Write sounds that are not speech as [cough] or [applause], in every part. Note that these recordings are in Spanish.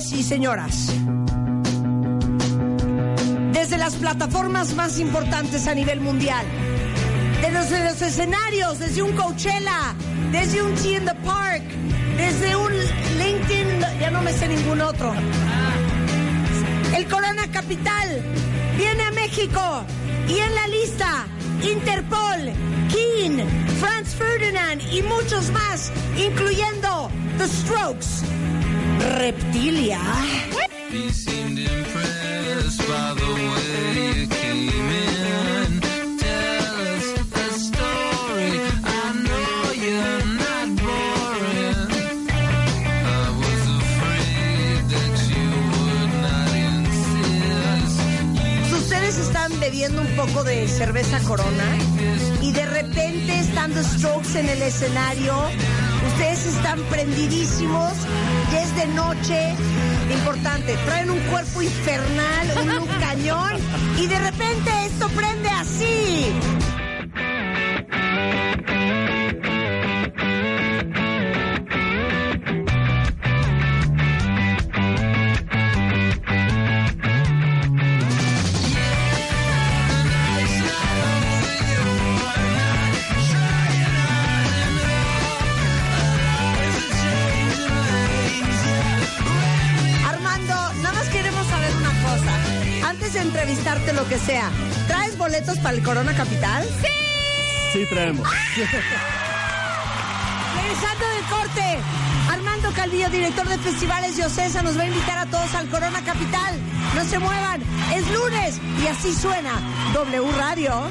Señores y señoras, desde las plataformas más importantes a nivel mundial, desde los escenarios, desde un Coachella, desde un Tea in the Park, desde un LinkedIn, ya no me sé ningún otro. El Corona Capital viene a México y en la lista Interpol, Keen, Franz Ferdinand y muchos más, incluyendo The Strokes, Reptilia. The están bebiendo un poco de cerveza corona y de repente estando strokes en el escenario, ustedes están prendidísimos, ya es de noche, importante, traen un cuerpo infernal, un [laughs] cañón y de repente esto prende así. Que sea, ¿traes boletos para el Corona Capital? Sí, traemos. Regresando del corte, Armando Calvillo, director de festivales de Ocesa, nos va a invitar a todos al Corona Capital. No se muevan, es lunes y así suena W Radio.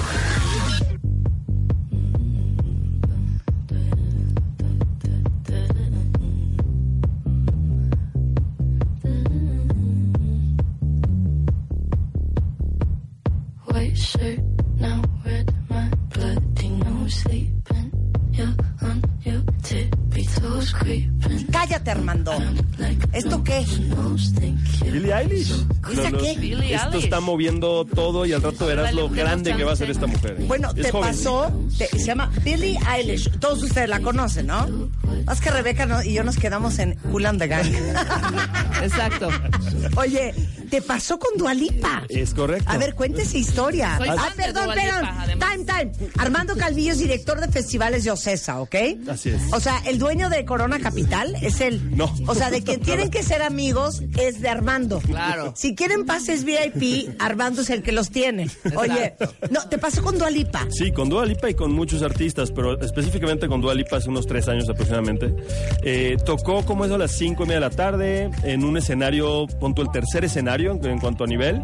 Eilish. ¿Esa No, no, Esto está moviendo todo y al rato verás lo grande que va a ser esta mujer. Bueno, Es te joven. pasó, te- se llama Billie Eilish. Todos ustedes la conocen, ¿no? Más que Rebeca no- y yo nos quedamos en Cool and the Gang. [laughs] Exacto. Oye, te pasó con Dualipa. Es correcto. A ver, cuéntese historia. Soy ah, perdón, perdón. Time, time. Armando Calvillo es director de festivales de Ocesa, ¿ok? Así es. O sea, el dueño de Corona Capital es él. No. O sea, de que [laughs] tienen que ser amigos es de Armando. Claro. Si quieren pases VIP, Armando es el que los tiene. Oye, no, te pasó con Dualipa. Sí, con Dua Lipa y con muchos artistas, pero específicamente con Dua Lipa hace unos tres años aproximadamente. Eh, tocó como eso a las cinco y media de la tarde en un escenario, punto el tercer escenario en, en cuanto a nivel.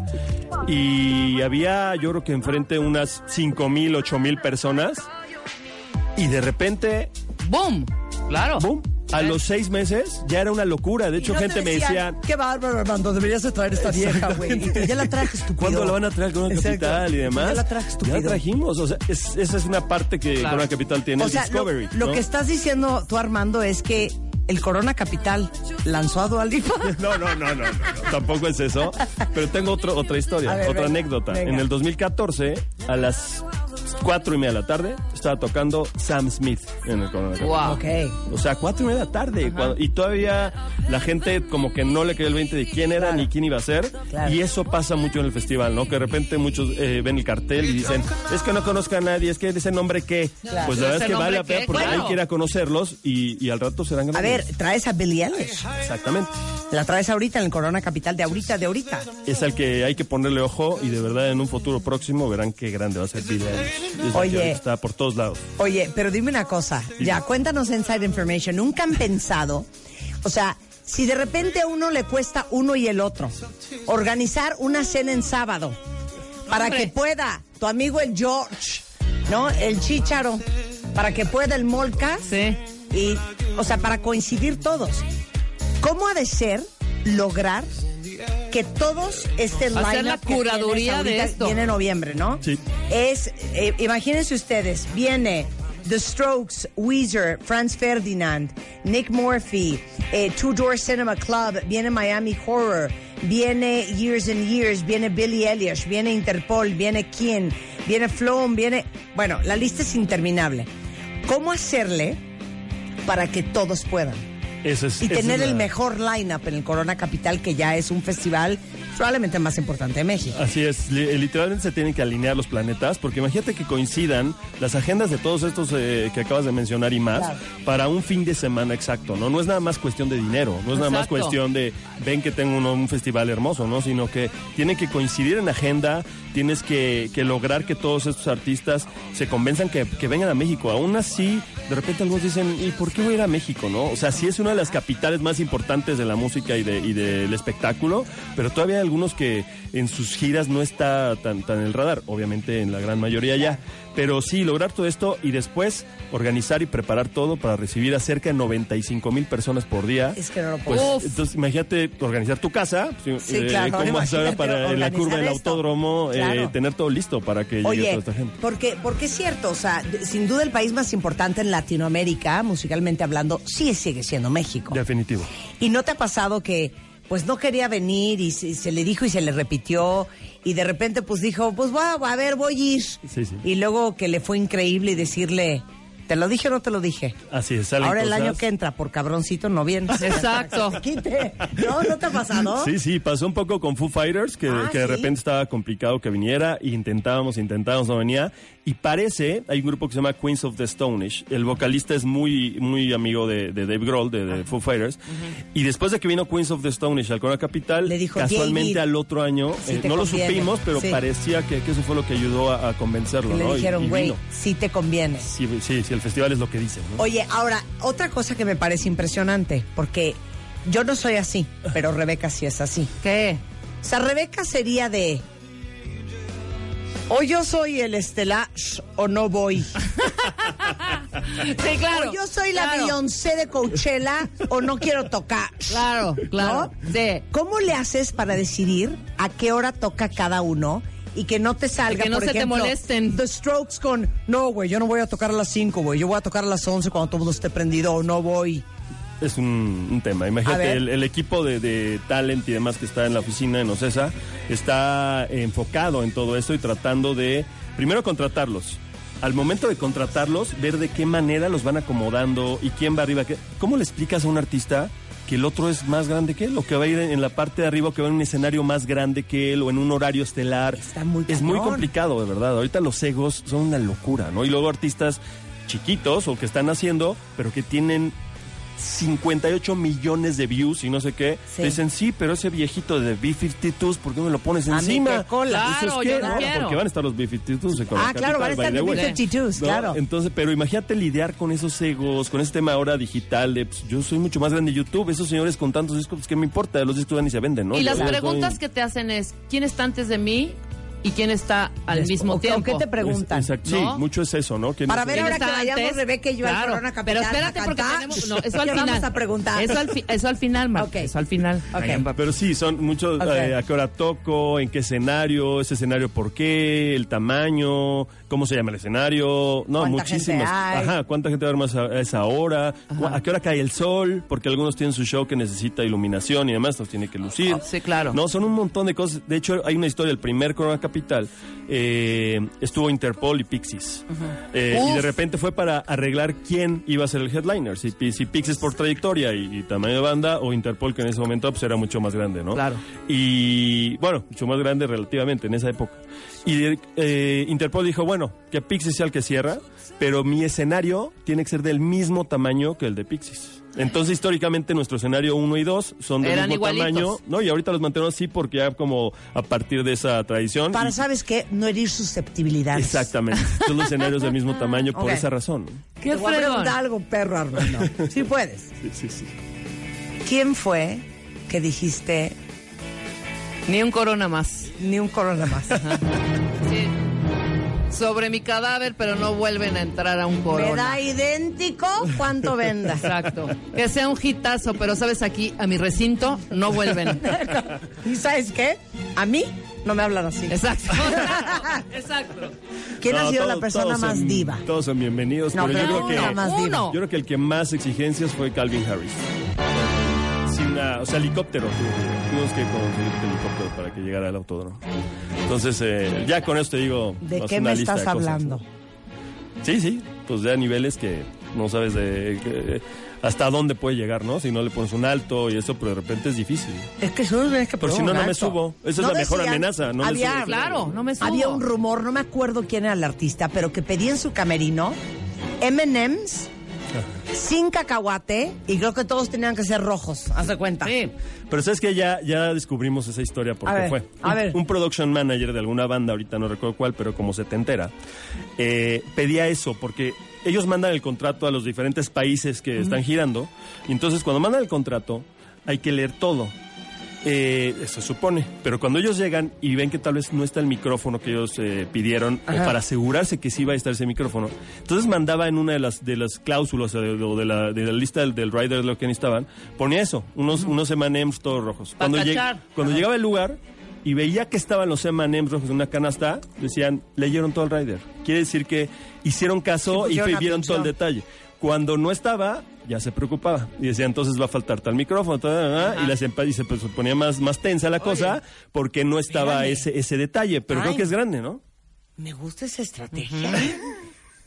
Y había, yo creo que enfrente unas cinco mil, ocho mil personas. Y de repente, ¡Boom! Claro. ¡boom! A los seis meses ya era una locura. De hecho, no gente me decía, Qué bárbaro, Armando, deberías de traer esta vieja, güey. Ya la traje, [laughs] estúpido. ¿Cuándo la van a traer con una Exacto. capital y demás? Ya la traje, estúpido. Ya la trajimos. O sea, es- esa es una parte que Claro. Corona Capital tiene, O el sea, lo, Discovery. lo ¿no? que estás diciendo tú, Armando, es que el Corona Capital lanzó a Dualipa. [laughs] No, no, no, no, no, tampoco es eso. Pero tengo otro, otra historia, ver, otra venga, anécdota. venga. En el 2014, a las cuatro y media de la tarde, estaba tocando Sam Smith en el Corona Capital. Wow. Ok. O sea, cuatro y media de la tarde. cuando- y todavía la gente como que no le cayó el 20 de quién era ni quién iba a ser. Claro. Y eso pasa mucho en el festival, ¿no? Que de repente muchos eh, ven el cartel y dicen, es que no conozco a nadie, es que ese nombre qué. Pues la verdad ¿Ese es que vale la pena porque Bueno. hay que ir a conocerlos y, y al rato serán A grandes. ver, traes a Billie Eilish. Exactamente. La traes ahorita en el Corona Capital de ahorita, de ahorita. Es al que hay que ponerle ojo y de verdad en un futuro próximo verán qué grande va a ser Billie Eilish. Oye. Está por todos lados. Oye, pero dime una cosa. Ya, cuéntanos Inside Information. ¿Nunca han pensado, o sea, si de repente a uno le cuesta uno y el otro, organizar una cena en sábado para Hombre. que pueda tu amigo el George, ¿no? El Chicharo, para que pueda el Molcas. Sí. Y, o sea, para coincidir todos. ¿Cómo ha de ser lograr que todos estén Hacer line la curaduría de esto. Viene en noviembre, ¿no? Sí. Es, eh, imagínense ustedes, viene The Strokes, Weezer, Franz Ferdinand, Nick Morphy, eh, Two Door Cinema Club, viene Miami Horror, viene Years and Years, viene Billie Eilish, viene Interpol, viene Kin, viene Flown, viene... Bueno, la lista es interminable. ¿Cómo hacerle para que todos puedan? Ese es, Y tener es el mejor lineup en el Corona Capital, que ya es un festival probablemente más importante de México. Así es, li- literalmente se tienen que alinear los planetas, porque imagínate que coincidan las agendas de todos estos eh, que acabas de mencionar y más Claro. para un fin de semana exacto, ¿no? No es nada más cuestión de dinero, no es nada más cuestión de ven que tengo un festival hermoso, ¿no? Sino que tienen que coincidir en agenda, tienes que, que lograr que todos estos artistas se convenzan que, que vengan a México. Aún así, de repente algunos dicen, ¿y por qué voy a ir a México, no? O sea, sí es una de las capitales más importantes de la música y, de, y del espectáculo, pero todavía algunos que en sus giras no está tan, tan en el radar, obviamente en la gran mayoría ya. Pero sí, lograr todo esto y después organizar y preparar todo para recibir a cerca de 95 mil personas por día. Es que no lo Pues, puedo. Uf. entonces, imagínate organizar tu casa, Sí, claro, cómo hacer para en la curva del autódromo, eh, tener todo listo para que llegue Oye, toda esta gente. porque, porque es cierto, o sea, sin duda el país más importante en Latinoamérica, musicalmente hablando, sí sigue siendo México. Definitivo. ¿Y no te ha pasado que pues no quería venir y se, se le dijo y se le repitió y de repente pues dijo, pues va, a ver, voy a ir. Sí, sí. Y luego que le fue increíble y decirle, ¿te lo dije o no te lo dije? Así es, Ahora el cosas. año que entra, por cabroncito, no vienes. [laughs] Exacto. Quite. ¿No? ¿No te ha pasado? Sí, sí, pasó un poco con Foo Fighters, que, Ah, que de ¿sí? repente estaba complicado que viniera, y intentábamos, intentábamos, no venía. Y parece, hay un grupo que se llama Queens of the Stone Age. El vocalista es muy, muy amigo de, de Dave Grohl, de, de Foo Fighters. Y después de que vino Queens of the Stone Age al Corona Capital, Le dijo, casualmente "David, al otro año, sí eh, no lo conviene". supimos, pero Sí. parecía que, que eso fue lo que ayudó a, a convencerlo, Le ¿no? Dijeron, güey, sí te conviene. Sí, sí, sí, el festival es lo que dicen, ¿no? Oye, ahora, otra cosa que me parece impresionante, porque yo no soy así, pero Rebeca sí es así. ¿Qué? O sea, Rebeca sería de. O yo soy el estelar o no voy. [laughs] Sí, claro. o yo soy la claro, Beyoncé de Coachella o no quiero tocar. Claro, claro. ¿No? Sí. ¿Cómo le haces para decidir a qué hora toca cada uno? Y que no te salga, Que no por se te molesten. The Strokes con, no, güey, yo no voy a tocar a las 5, güey, yo voy a tocar a las 11 cuando todo el mundo esté prendido o no voy. Es un, un tema. A Imagínate, el, el equipo de, de talent y demás que está en la oficina en Ocesa está enfocado en todo esto y tratando de, primero, contratarlos. Al momento de contratarlos, ver de qué manera los van acomodando y quién va arriba. ¿Cómo le explicas a un artista que el otro es más grande que él? O que va a ir en, la parte de arriba, o que va en un escenario más grande que él, o en un horario estelar. Está muy es muy complicado, de verdad. Ahorita los egos son una locura, ¿no? Y luego artistas chiquitos o que están haciendo, pero que tienen 58 millones de views y no sé qué. Sí. Dicen, sí, pero ese viejito de B-52s, ¿por qué me lo pones A mí encima? qué cola. Claro, Dices, ¿qué? yo no quiero. Porque van a estar los B-52s. en Corona Ah, claro, van a estar los the way. B-52s, ¿No? claro. Entonces, pero imagínate lidiar con esos egos, con ese tema ahora digital de, pues, yo soy mucho más grande de YouTube, esos señores con tantos discos, pues, ¿qué me importa? Los discos van y se venden, ¿no? Y Yo- las preguntas soy- que te hacen es, ¿quién está antes de mí y quién está al Después, mismo ¿o tiempo? qué te preguntan? Es- exacto, ¿No? Sí, mucho es eso, ¿no? Para ver ¿Quién ahora que vayamos? Rebeca y yo al Claro, Corona Capital Pero espérate a porque tenemos... No, eso al ¿qué final. vamos a preguntar? Eso al, fi- eso al final, Mar. Ok. Eso al final. Ok. Ahí va. Pero sí, son muchos, eh, a qué hora toco, en qué escenario, ese escenario por qué, el tamaño, cómo se llama el escenario, no, ¿Cuánta muchísimas. Ajá, cuánta gente va a ver más a, esa hora, a qué hora cae el sol, porque algunos tienen su show que necesita iluminación y demás, nos tiene que lucir. Ah, sí, claro. No, son un montón de cosas. De hecho, hay una historia, el primer Corona Capital eh, estuvo Interpol y Pixies. Eh, y de repente fue para arreglar quién iba a ser el headliner, si, si Pixies por trayectoria y, y tamaño de banda o Interpol que en ese momento pues, era mucho más grande, ¿no? Claro. Y bueno, mucho más grande relativamente en esa época. Y eh, Interpol dijo, bueno, que Pixies sea el que cierra, pero mi escenario tiene que ser del mismo tamaño que el de Pixies. Entonces, históricamente, nuestro escenario 1 y 2 son del Eran mismo igualitos. tamaño. No, y ahorita los mantenemos así porque ya como a partir de esa tradición. Para, ¿sabes qué? No herir susceptibilidades. Exactamente. Son los escenarios del mismo tamaño por Ok. esa razón. Qué Te voy a fregón. preguntar algo, perro Armando. Sí puedes. Sí, sí, sí. ¿Quién fue que dijiste Ni un corona más. ni un corona más? Sobre mi cadáver, pero no vuelven a entrar a un Me corona. da idéntico cuánto venda. Exacto. Que sea un hitazo, pero sabes aquí, a mi recinto, no vuelven. [laughs] ¿Y sabes qué? A mí no me hablan así. Exacto. [laughs] Exacto. ¿Quién ha sido todo- la persona más son- diva? Todos son bienvenidos, No, pero, pero yo creo una que más diva. Uno. yo creo que el que más exigencias fue Calvin Harris. Sí, una- o sea, helicóptero. Tuvimos que conseguir el helicóptero para que llegara al autódromo. Entonces, eh, ya con esto te digo. ¿De qué me estás hablando? ¿no? Sí, sí. Pues ya niveles que no sabes de que- hasta dónde puede llegar, ¿no? Si no le pones un alto y eso, pero de repente es difícil. Es que solo tienes que Pero poner si no, no me subo. Esa es la mejor amenaza, no me había, subo. Claro, no me subo. Había un rumor, no me acuerdo quién era el artista, pero que pedía en su camerino M&M's sin cacahuate y creo que todos tenían que ser rojos. Haz de cuenta. Sí. Pero sabes que ya, ya descubrimos esa historia porque A ver, fue a un, ver. un production manager de alguna banda, ahorita no recuerdo cuál, pero como se te entera, eh, pedía eso porque ellos mandan el contrato a los diferentes países que están girando y entonces cuando mandan el contrato hay que leer todo. Eh, se supone, pero cuando ellos llegan y ven que tal vez no está el micrófono que ellos eh, pidieron o para asegurarse que sí va a estar ese micrófono, entonces mandaba en una de las de las cláusulas o de, o de la, de la lista del, del rider lo que necesitaban, ponía eso, unos, unos M&M's todos rojos. Pa' Cuando, lleg- cuando llegaba el lugar y veía que estaban los M&M's rojos en una canasta, decían, leyeron todo el rider. Quiere decir que hicieron caso Sí, y vieron todo el detalle. Cuando no estaba, ya se preocupaba. Y decía, entonces va a faltar tal micrófono, tal, tal, tal, y, la se, y se pues, ponía más, más tensa la cosa porque no estaba ese, ese detalle. Pero Ay. creo que es grande, ¿no? Me gusta esa estrategia.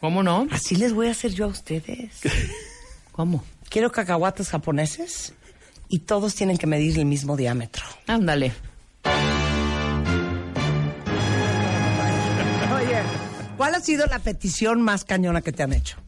¿Cómo no? Así les voy a hacer yo a ustedes. ¿Cómo? Quiero cacahuates japoneses y todos tienen que medir el mismo diámetro. Ándale. Oye, ¿cuál ha sido la petición más cañona que te han hecho?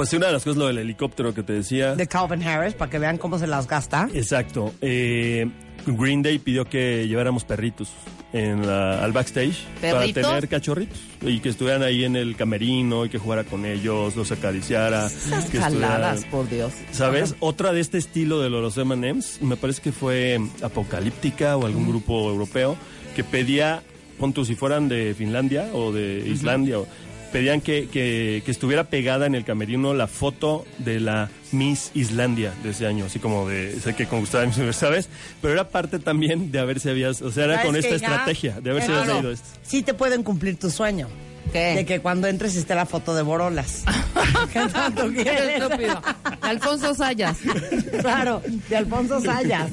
Pues una de las cosas, lo del helicóptero que te decía. De Calvin Harris, para que vean cómo se las gasta. Exacto. Eh, Green Day pidió que lleváramos perritos en la- al backstage ¿Perritos? para tener cachorritos y que estuvieran ahí en el camerino y que jugara con ellos, los acariciara. Esas que jaladas, por Dios. ¿Sabes? Otra de este estilo de los M&M's, me parece que fue Apocalíptica o algún grupo europeo que pedía, pon tú, si fueran de Finlandia o de Islandia, o- pedían que, que- que estuviera pegada en el camerino la foto de la Miss Islandia de ese año, así como de, sé que Miss Universo, ¿sabes? Pero era parte también de haber si habías, o sea, era ¿Sabes con esta estrategia, de haber si Claro. habías leído esto. Sí te pueden cumplir tu sueño. ¿Qué? De que cuando entres esté la foto de Borolas. [laughs] ¿Qué tanto Qué quieres? estúpido. Alfonso Sayas. [laughs] claro, de Alfonso Sayas.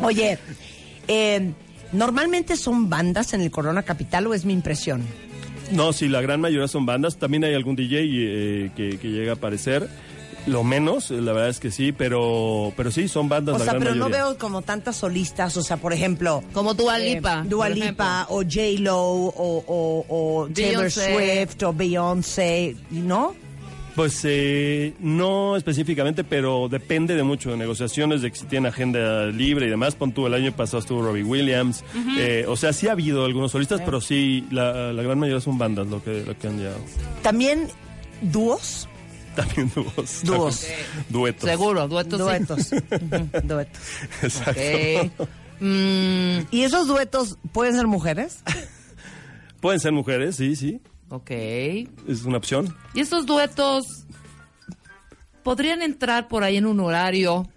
Oye, eh, ¿normalmente son bandas en el Corona Capital o es mi impresión? No, sí, la gran mayoría son bandas. También hay algún DJ eh, que, que llega a aparecer. Lo menos, eh, la verdad es que sí, pero, pero sí, son bandas O la sea, gran pero no veo como tantas solistas, o sea, por ejemplo... Como Dua Lipa, Eh, Dua Lipa o J-Lo o, o, o Taylor. Swift o Beyoncé, ¿no? Pues eh, no específicamente, pero depende de mucho de negociaciones, de que si tienen agenda libre y demás. Pon tú, el año pasado estuvo Robbie Williams. Eh, o sea, sí ha habido algunos solistas, pero sí, la, la gran mayoría son bandas lo que, lo que han llegado. También dúos. También dúos. Dúos. Duetos. Seguro, duetos. sí. Duetos. [laughs] Ujú, duetos. Exacto. Ok. Mm, ¿Y esos duetos pueden ser mujeres? [laughs] Pueden ser mujeres, sí, sí. Ok. Es una opción. ¿Y estos duetos podrían entrar por ahí en un horario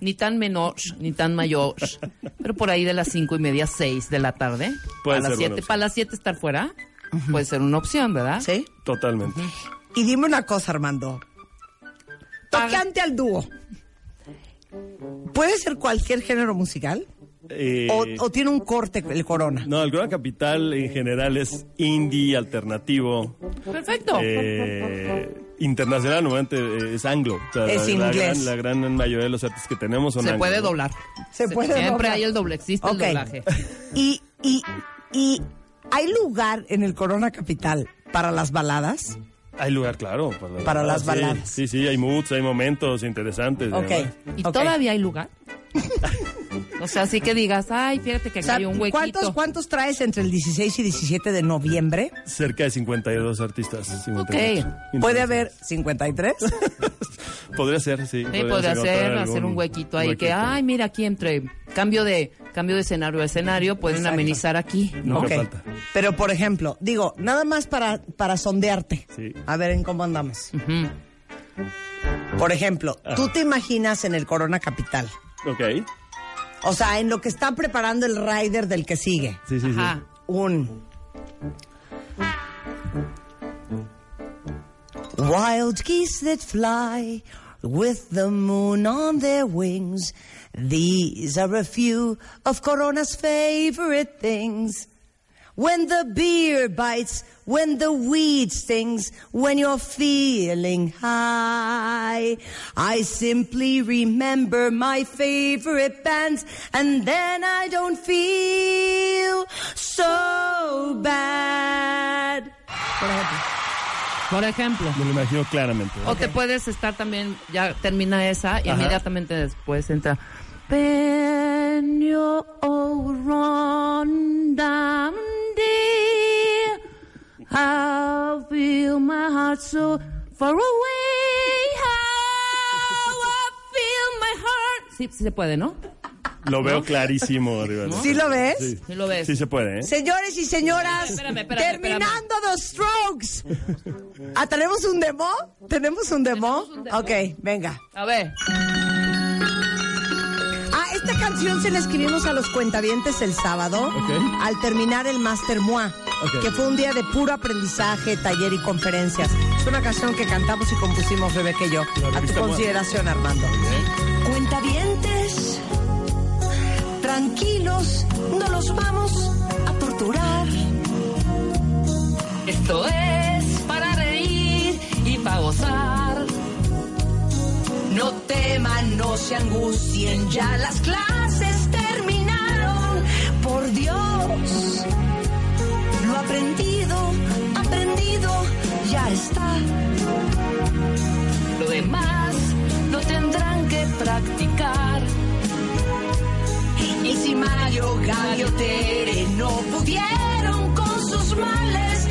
ni tan menor ni tan mayor, pero por ahí de las cinco y media, seis de la tarde? Puede a las ser buena siete, para las siete estar fuera, puede ser una opción, ¿verdad? ¿Sí? Totalmente. Y dime una cosa, Armando. Tocante al dúo. ¿Puede ser cualquier género musical? Eh, ¿O, o tiene un corte el Corona? no, el Corona Capital en general es indie, alternativo. Perfecto. Eh, internacional, normalmente eh, es anglo. O sea, Es la, la inglés. gran, la gran mayoría de los artistas que tenemos son Se anglo, puede doblar. Se puede Siempre doblar. hay el doble, existe Ok. el doblaje. Y, y, y hay lugar en el Corona Capital para las baladas. Hay lugar, claro. Para, Para las sí, baladas. Sí, sí, hay moods, hay momentos interesantes. Ok. además. ¿Y todavía hay lugar? [laughs] o sea, así que digas, ay, fíjate que O sea, hay un huequito. ¿cuántos, ¿Cuántos traes entre el 16 y 17 de noviembre? Cerca de 52 artistas. 58. Ok. ¿Puede haber 53? [laughs] Podría ser, sí. Podría ser, algún hacer un huequito ahí que, ay, mira aquí entre cambio de cambio de escenario a escenario pueden Exacto. amenizar aquí. Falta. Pero, por ejemplo, digo, nada más para, para sondearte. Sí. A ver en cómo andamos. Por ejemplo, tú te imaginas en el Corona Capital. Ok. O sea, en lo que está preparando el rider del que sigue. Sí, sí, sí. Ajá. Un. Wild geese that fly with the moon on their wings. These are a few of Corona's favorite things. When the beer bites, when the weed stings, when you're feeling high. I simply remember my favorite bands and then I don't feel so bad. Por ejemplo. Me lo imagino claramente. O te puedes estar también, ya termina esa y Ajá. inmediatamente después entra. Down dear, I feel my heart so far away. How I feel my heart. Sí, sí se puede, ¿no? Lo veo clarísimo [laughs] arriba. ¿Sí lo ves? Sí. Sí lo ves. Sí se puede, ¿eh? Señores y señoras, Espérame, espérame, terminando The Strokes. Ah, ¿tenemos un demo? ¿Tenemos un demo? Tenemos un demo. Ok, venga. A ver. Ah, esta canción se la escribimos a los cuentavientes el sábado Ok. al terminar el Master Moi, Ok. que fue un día de puro aprendizaje, taller y conferencias. Es una canción que cantamos y compusimos Rebeca y yo. A tu consideración, Armando. Cuentavientes, tranquilos, no los vamos a torturar. Esto es para reír y para gozar. No teman, no se angustien, ya las clases terminaron. Por Dios, lo aprendido, aprendido, ya está. Lo demás lo tendrán que practicar. Y Mario, Gaby o Tere no pudieron con sus males,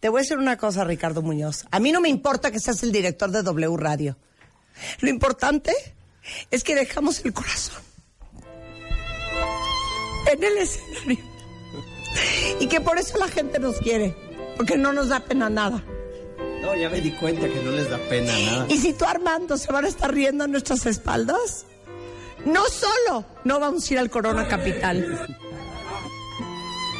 Te voy a decir una cosa, Ricardo Muñoz. A mí no me importa que seas el director de W Radio. Lo importante es que dejamos el corazón en el escenario. Y que por eso la gente nos quiere. Porque no nos da pena nada. No, ya me di cuenta que no les da pena nada. Y si tú, Armando, se van a estar riendo a nuestras espaldas, no solo no vamos a ir al Corona Capital,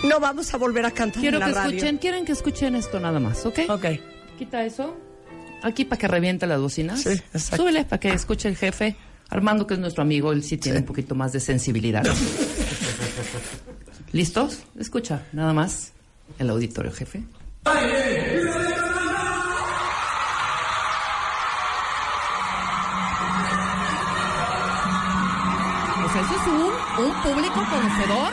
no vamos a volver a cantar Quiero en la que radio. escuchen, quieren que escuchen esto nada más, ¿ok? Ok. Quita eso. Aquí para que reviente las bocinas. Sí, exacto. Súbele para que escuche el jefe. Armando, que es nuestro amigo, él sí tiene un poquito más de sensibilidad. [laughs] ¿Listos? Escucha, nada más. El auditorio, jefe. O público conocedor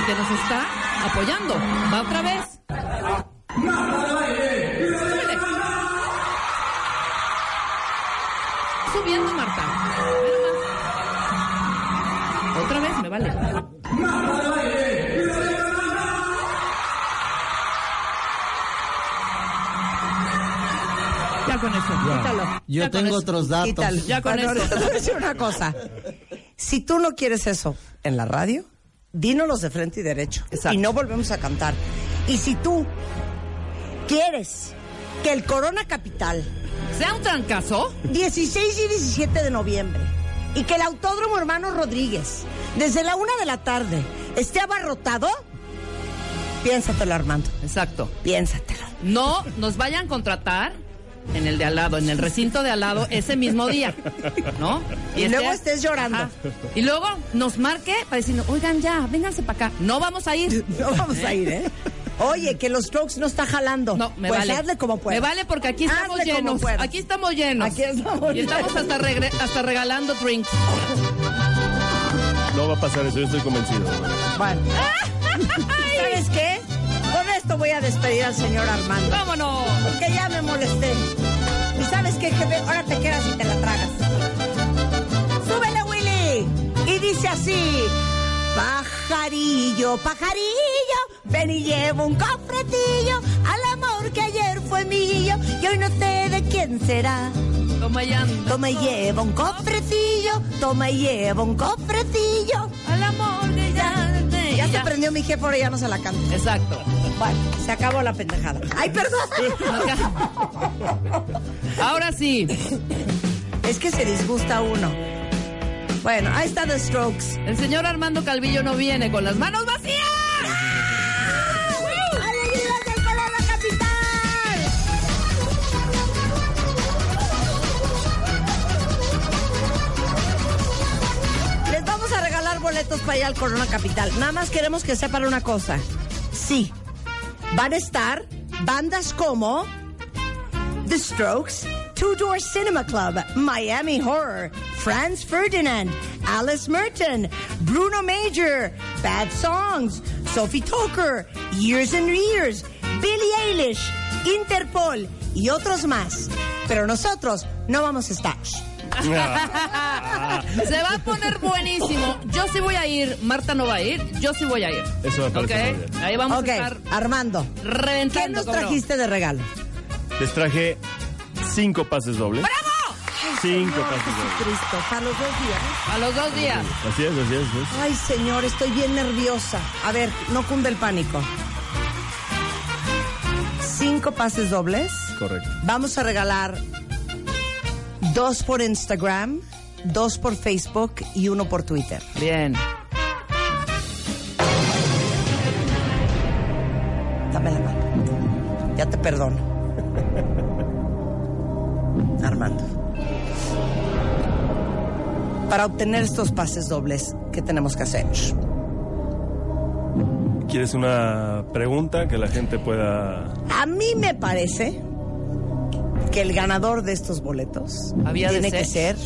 y que nos está apoyando. Va otra vez. Súbele. Subiendo, Marta. Otra vez, me vale. Ya con eso. Quítalo. Yo Ya tengo otros datos. Quítalo. Ya con Bueno, eso. te voy a decir una cosa. Si tú no quieres eso en la radio, dínolos de frente y derecho. Exacto. Y no volvemos a cantar. Y si tú quieres que el Corona Capital, ¿Sea un trancazo? 16 y 17 de noviembre, y que el Autódromo Hermano Rodríguez, desde la una de la tarde, esté abarrotado, piénsatelo, Armando. Exacto. Piénsatelo. No nos vayan a contratar en el de al lado, en el recinto de al lado, ese mismo día, ¿no? Y luego estés llorando. Y luego nos marque para decirnos, oigan ya, vénganse para acá. No vamos a ir. [laughs] No vamos a ir, ¿eh? Oye, que los strokes no está jalando. No, me pues vale. hazle como puedas. Me vale porque aquí estamos Hazle llenos. Aquí estamos llenos. Aquí estamos Y estamos llenos. hasta, regre- hasta regalando drinks. No va a pasar eso, yo estoy convencido. Bueno. [laughs] ¿Sabes qué? Esto voy a despedir al señor Armando. ¡Vámonos! Porque ya me molesté. ¿Y sabes qué, jefe? Ahora te quedas y te la tragas. ¡Súbele, Willy! Y dice así... Pajarillo, pajarillo, ven y llevo un cofretillo al amor que ayer fue mío y hoy no sé de quién será. Toma ya. Toma y lleva un cofrecillo, toma y lleva un cofrecillo. Al amor que ya. Ya se prendió mi jefe, ahora ya no se la canto. Exacto. Bueno, se acabó la pendejada. ¡Ay, perdón! [laughs] Ahora sí. Es que se disgusta uno. Bueno, ahí está The Strokes. El señor Armando Calvillo no viene con las manos vacías. Les vamos a regalar boletos para ir al Corona Capital. Nada más queremos que sepan una cosa. Sí, van a estar bandas como The Strokes, Two Door Cinema Club, Miami Horror, Franz Ferdinand, Alice Merton, Bruno Major, Bad Songs, Sophie Tucker, Years and Years, Billie Eilish, Interpol y otros más. Pero nosotros no vamos a estar. [laughs] Se va a poner buenísimo. Yo sí voy a ir. Marta no va a ir. Yo sí voy a ir. Eso me parece muy bien. Ahí vamos ok, a estar Armando, reventando. ¿qué nos ¿cómo no? trajiste de regalo? Les traje cinco pases dobles. ¡Bravo! Cinco pases dobles. Cristo, para los dos días. A los dos días. Así es, así es. así es. Ay, señor, estoy bien nerviosa. A ver, no cunde el pánico. Cinco pases dobles. Correcto. Vamos a regalar dos por Instagram, dos por Facebook y uno por Twitter. Bien. Dame la mano. Ya te perdono. Armando. Para obtener estos pases dobles, ¿qué tenemos que hacer? ¿Quieres una pregunta que la gente pueda... A mí me parece que el ganador de estos boletos Había tiene que ser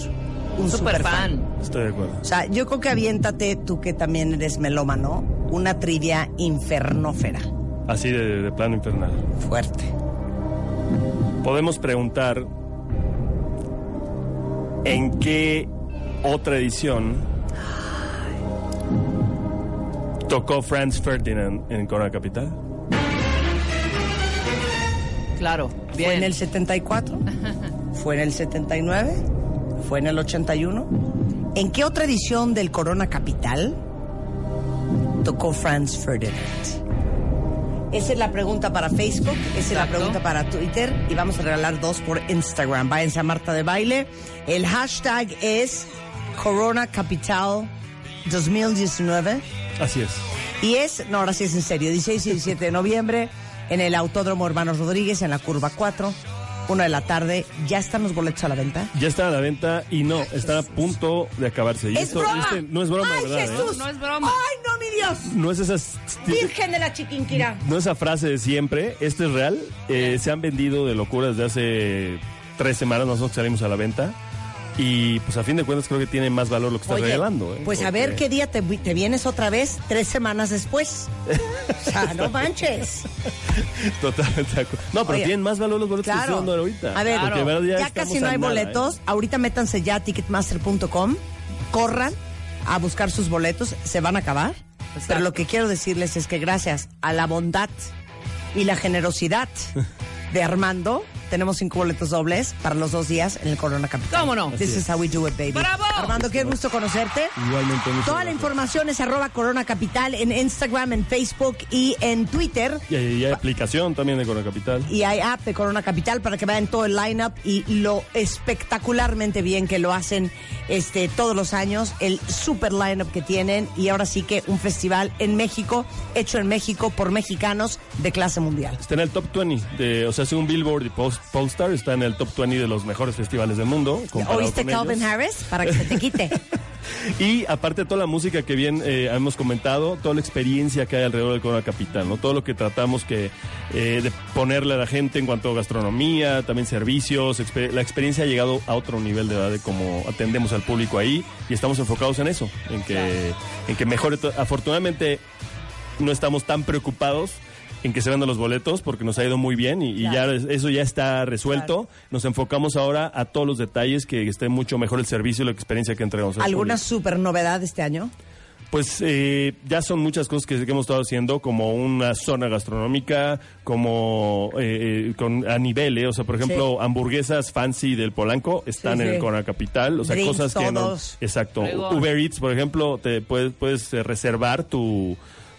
un Super superfan. fan. Estoy de acuerdo. O sea, yo creo que aviéntate, tú que también eres melómano, una trivia infernófera. Así de, de plano infernal. Fuerte. Podemos preguntar en qué otra edición tocó Franz Ferdinand en Corona Capital. Claro. Bien. [laughs] ¿Fue en el 74? ¿Fue en el 79? ¿Fue en el 81? ¿En qué otra edición del Corona Capital tocó Franz Ferdinand? Esa es la pregunta para Facebook, esa es la pregunta para Twitter y vamos a regalar dos por Instagram. Váyanse a Marta de Baile. El hashtag es Corona Capital 2019. Así es. Y es, no, ahora sí es en serio, 16 y 17 de noviembre en el Autódromo Hermanos Rodríguez, en la curva 4, una de la tarde. ¿Ya están los boletos a la venta? Ya está a la venta y no, está a punto de acabarse. Y ¡Es esto- broma! este no es broma, ¡Ay, ¿verdad? eh? Jesús! No es broma. ¡Ay, no, mi Dios! No es esas... Virgen de la Chiquinquirá. No esa frase de siempre, esto es real. Eh, se han vendido de locura desde hace tres semanas, nosotros salimos a la venta. Y pues a fin de cuentas creo que tiene más valor lo que está Oye, regalando. ¿eh? pues a ver qué día te, te vienes otra vez, tres semanas después. o sea, no [laughs] manches. Totalmente de acuerdo. No, pero Oye, tienen más valor los boletos que estoy Claro. dando ahorita. A ver, verdad ya, casi no hay nada, boletos. ¿eh? Ahorita métanse ya a ticketmaster.com. Corran a buscar sus boletos. Se van a acabar. Pero lo que quiero decirles es que gracias a la bondad y la generosidad [laughs] de Armando, tenemos cinco boletos dobles para los dos días en el Corona Capital. ¿Cómo no? This is how we do it, baby. ¡Bravo! Armando, qué gusto conocerte. Igualmente, Toda la información es arroba Corona Capital en Instagram, en Facebook y en Twitter. Y hay, y hay aplicación también de Corona Capital. Y hay app de Corona Capital para que vean todo el lineup y lo espectacularmente bien que lo hacen este todos los años, el super lineup que tienen y ahora sí que un festival en México, hecho en México por mexicanos de clase mundial. Está en el top 20, de, o sea, según Billboard y Post, Polestar, está en el top 20 de los mejores festivales del mundo. ¿Oíste Calvin ellos. Harris? Para que se te quite. [laughs] Y aparte de toda la música que bien eh, hemos comentado, toda la experiencia que hay alrededor del Corona Capital, ¿no? Todo lo que tratamos que eh, de ponerle a la gente en cuanto a gastronomía, también servicios, exper- la experiencia ha llegado a otro nivel de verdad de cómo atendemos al público ahí y estamos enfocados en eso, en que, en que mejore. Afortunadamente no estamos tan preocupados en que se vendan los boletos porque nos ha ido muy bien y, y ya es- eso ya está resuelto. Nos enfocamos ahora a todos los detalles que esté mucho mejor el servicio y la experiencia que entregamos. al ¿Alguna super novedad este año? Pues eh, ya son muchas cosas que, que hemos estado haciendo, como una zona gastronómica, como eh, eh, con, a nivel, eh, o sea, por ejemplo, hamburguesas fancy del Polanco están Sí, en sí. el Corona Capital, o sea, Drinks, cosas que no... todos. Exacto. Uber Eats, por ejemplo, te puedes, puedes eh, reservar tu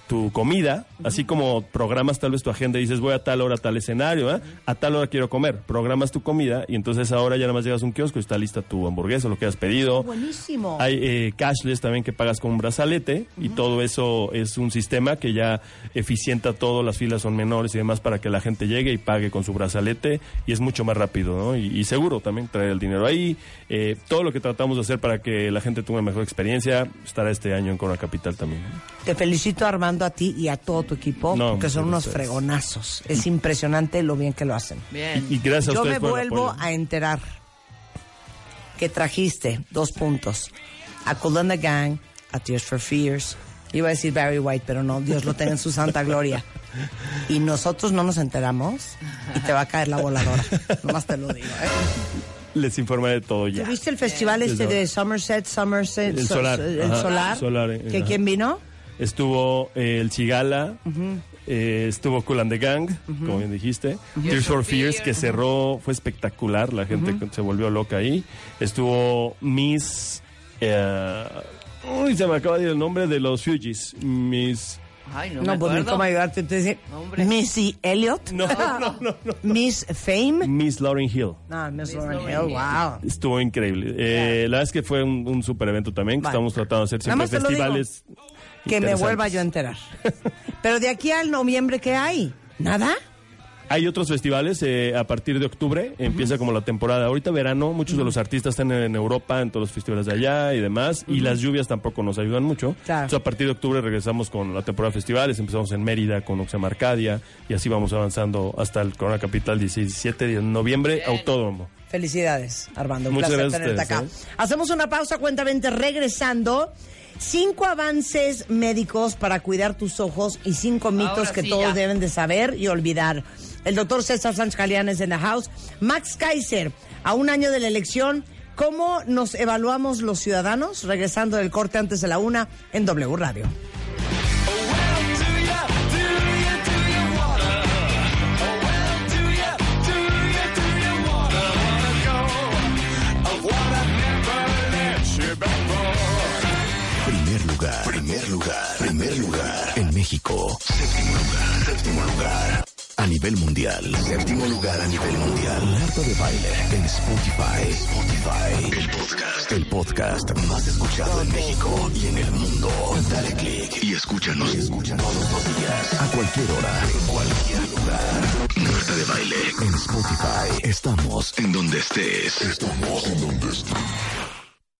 tu comida, así como programas tal vez tu agenda y dices voy a tal hora a tal escenario, ¿eh? a tal hora quiero comer, programas tu comida y entonces ahora ya nada más llegas a un kiosco y está lista tu hamburguesa, lo que has pedido. Buenísimo. Hay eh, cashless también que pagas con un brazalete y todo eso es un sistema que ya eficienta todo, las filas son menores y demás para que la gente llegue y pague con su brazalete y es mucho más rápido ¿no? y, y seguro también traer el dinero ahí. Eh, todo lo que tratamos de hacer para que la gente tenga una mejor experiencia estará este año en Corona Capital también. Te felicito Armando a ti y a todo tu equipo No, porque son unos fregonazos. Es impresionante lo bien que lo hacen. Bien. Y gracias a Yo me vuelvo a enterar que trajiste dos puntos a Cool and the Gang, a Tears for Fears. Iba a decir Barry White, pero no, Dios lo tenga en su santa gloria. Y nosotros no nos enteramos y te va a caer la voladora. Nomás te lo digo. ¿eh? Les informaré de todo ya. ¿Tuviste el festival este de Somerset, Somerset, El So- Solar. El Ajá, solar. Solar, eh, ¿Que ajá. quién vino? Estuvo eh, el Chigala, eh, estuvo Cool and the Gang, como bien dijiste. Tears for Fears, que cerró, fue espectacular, la gente se volvió loca ahí. Estuvo Miss... eh, uy, se me acaba de ir el nombre de los Fugees. Miss... Ay, no, No, me pues cómo ayudarte. Hombre. Missy Elliott. No, no, no, no. Miss Fame. Miss Lauryn Hill. No, Miss Lauren Lauren Hill, Hill. wow. Estuvo increíble. Eh, La verdad es que fue un, un super evento también, que Vale. estamos tratando de hacer siempre digo. Que me vuelva yo a enterar. Pero de aquí al noviembre, ¿qué hay? ¿Nada? Hay otros festivales eh, a partir de octubre, empieza como la temporada. Ahorita verano, muchos de los artistas están en, Europa, en todos los festivales de allá y demás, y las lluvias tampoco nos ayudan mucho. Claro. Entonces, a partir de octubre regresamos con la temporada de festivales, empezamos en Mérida con Oxema Arcadia, y así vamos avanzando hasta el Corona Capital 17 de noviembre, autódromo. Felicidades, Armando. Un Muchas placer gracias tenerte acá. ustedes, Hacemos una pausa, cuentamente, regresando. Cinco avances médicos para cuidar tus ojos y cinco mitos Ahora que sí, todos ya. deben de saber y olvidar. El doctor César Sánchez Galeanes en the house. Max Kaiser, a un año de la elección, ¿cómo nos evaluamos los ciudadanos? Regresando del corte antes de la una en W Radio. Séptimo lugar, séptimo lugar a nivel mundial. Séptimo lugar a nivel mundial. Marta de baile en Spotify. Spotify, el podcast, el podcast más escuchado en México y en el mundo. Dale click y escúchanos, escúchanos todos los días, a cualquier hora, en cualquier lugar. Marta de baile en Spotify. Estamos en donde estés. Estamos en donde estés.